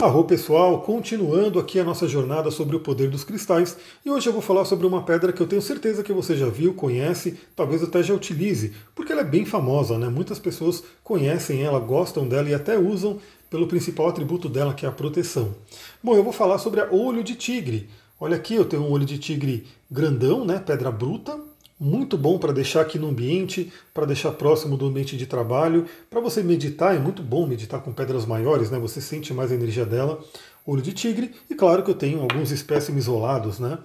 Arro pessoal, continuando aqui a nossa jornada sobre o poder dos cristais, e hoje eu vou falar sobre uma pedra que eu tenho certeza que você já viu, conhece, talvez até já utilize, porque ela é bem famosa, né? Muitas pessoas conhecem ela, gostam dela e até usam pelo principal atributo dela, que é a proteção. Bom, eu vou falar sobre a olho de tigre. Olha aqui, eu tenho um olho de tigre grandão, né? Pedra bruta, muito bom para deixar aqui no ambiente, para deixar próximo do ambiente de trabalho. Para você meditar, é muito bom meditar com pedras maiores, né? Você sente mais a energia dela. Olho de tigre, e claro que eu tenho alguns espécimes isolados, né?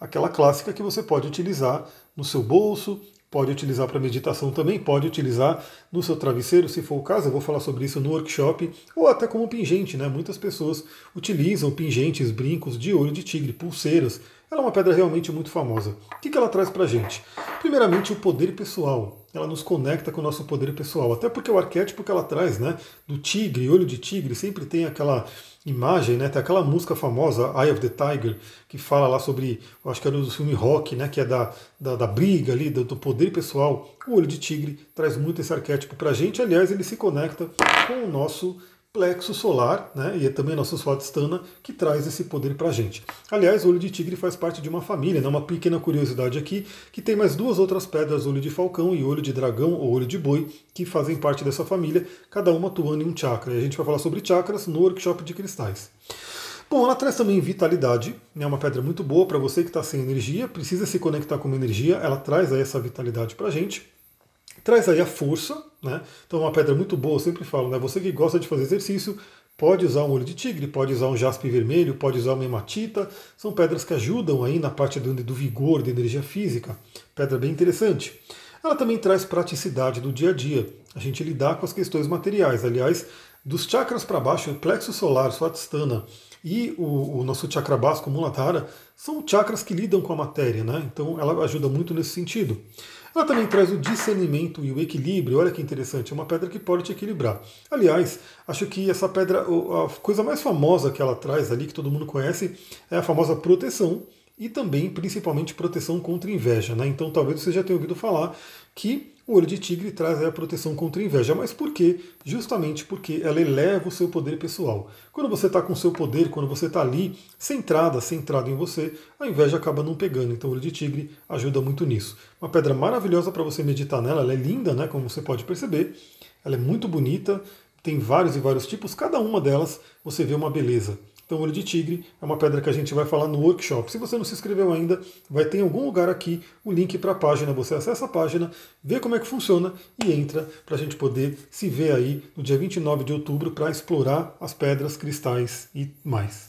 Aquela clássica que você pode utilizar no seu bolso, pode utilizar para meditação também, pode utilizar no seu travesseiro, se for o caso, eu vou falar sobre isso no workshop, ou até como pingente, né? Muitas pessoas utilizam pingentes, brincos de olho de tigre, pulseiras. Ela é uma pedra realmente muito famosa. O que ela traz para gente? Primeiramente, o poder pessoal. Ela nos conecta com o nosso poder pessoal. Até porque o arquétipo que ela traz, né? Do tigre, olho de tigre, sempre tem aquela imagem, né? Tem aquela música famosa, Eye of the Tiger, que fala lá sobre, acho que era do filme Rock, né? Que é da, da, da briga ali, do, do, poder pessoal. O olho de tigre traz muito esse arquétipo para a gente. Aliás, ele se conecta com o nosso plexo solar, né, e é também a nossa Swadhisthana, que traz esse poder para a gente. Aliás, o olho de tigre faz parte de uma família, né, uma pequena curiosidade aqui, que tem mais duas outras pedras, olho de falcão e olho de dragão ou olho de boi, que fazem parte dessa família, cada uma atuando em um chakra. E a gente vai falar sobre chakras no workshop de cristais. Bom, ela traz também vitalidade, é né, uma pedra muito boa para você que está sem energia, precisa se conectar com uma energia, ela traz aí essa vitalidade para a gente. Traz aí a força, né? Então uma pedra muito boa, eu sempre falo, né? Você que gosta de fazer exercício, pode usar um olho de tigre, pode usar um jaspe vermelho, pode usar uma hematita. São pedras que ajudam aí na parte do, do vigor, da energia física. Pedra bem interessante. Ela também traz praticidade do dia a dia. A gente lidar com as questões materiais. Aliás, dos chakras para baixo, o plexo solar, Swadhisthana e o, o, nosso chakra básico, Muladhara, são chakras que lidam com a matéria, né? Então ela ajuda muito nesse sentido. Ela também traz o discernimento e o equilíbrio. Olha que interessante, é uma pedra que pode te equilibrar. Aliás, acho que essa pedra, a coisa mais famosa que ela traz ali, que todo mundo conhece, é a famosa proteção e também, principalmente, proteção contra inveja. Né? Então, talvez você já tenha ouvido falar que o olho de tigre traz a proteção contra a inveja. Mas por quê? Justamente porque ela eleva o seu poder pessoal. Quando você está com o seu poder, quando você está ali, centrada, centrado em você, a inveja acaba não pegando. Então o olho de tigre ajuda muito nisso. Uma pedra maravilhosa para você meditar nela, ela é linda, né? Como você pode perceber. Ela é muito bonita, tem vários e vários tipos, cada uma delas você vê uma beleza. Então, olho de tigre é uma pedra que a gente vai falar no workshop. Se você não se inscreveu ainda, vai ter em algum lugar aqui o link para a página. Você acessa a página, vê como é que funciona e entra para a gente poder se ver aí no dia 29 de outubro para explorar as pedras, cristais e mais.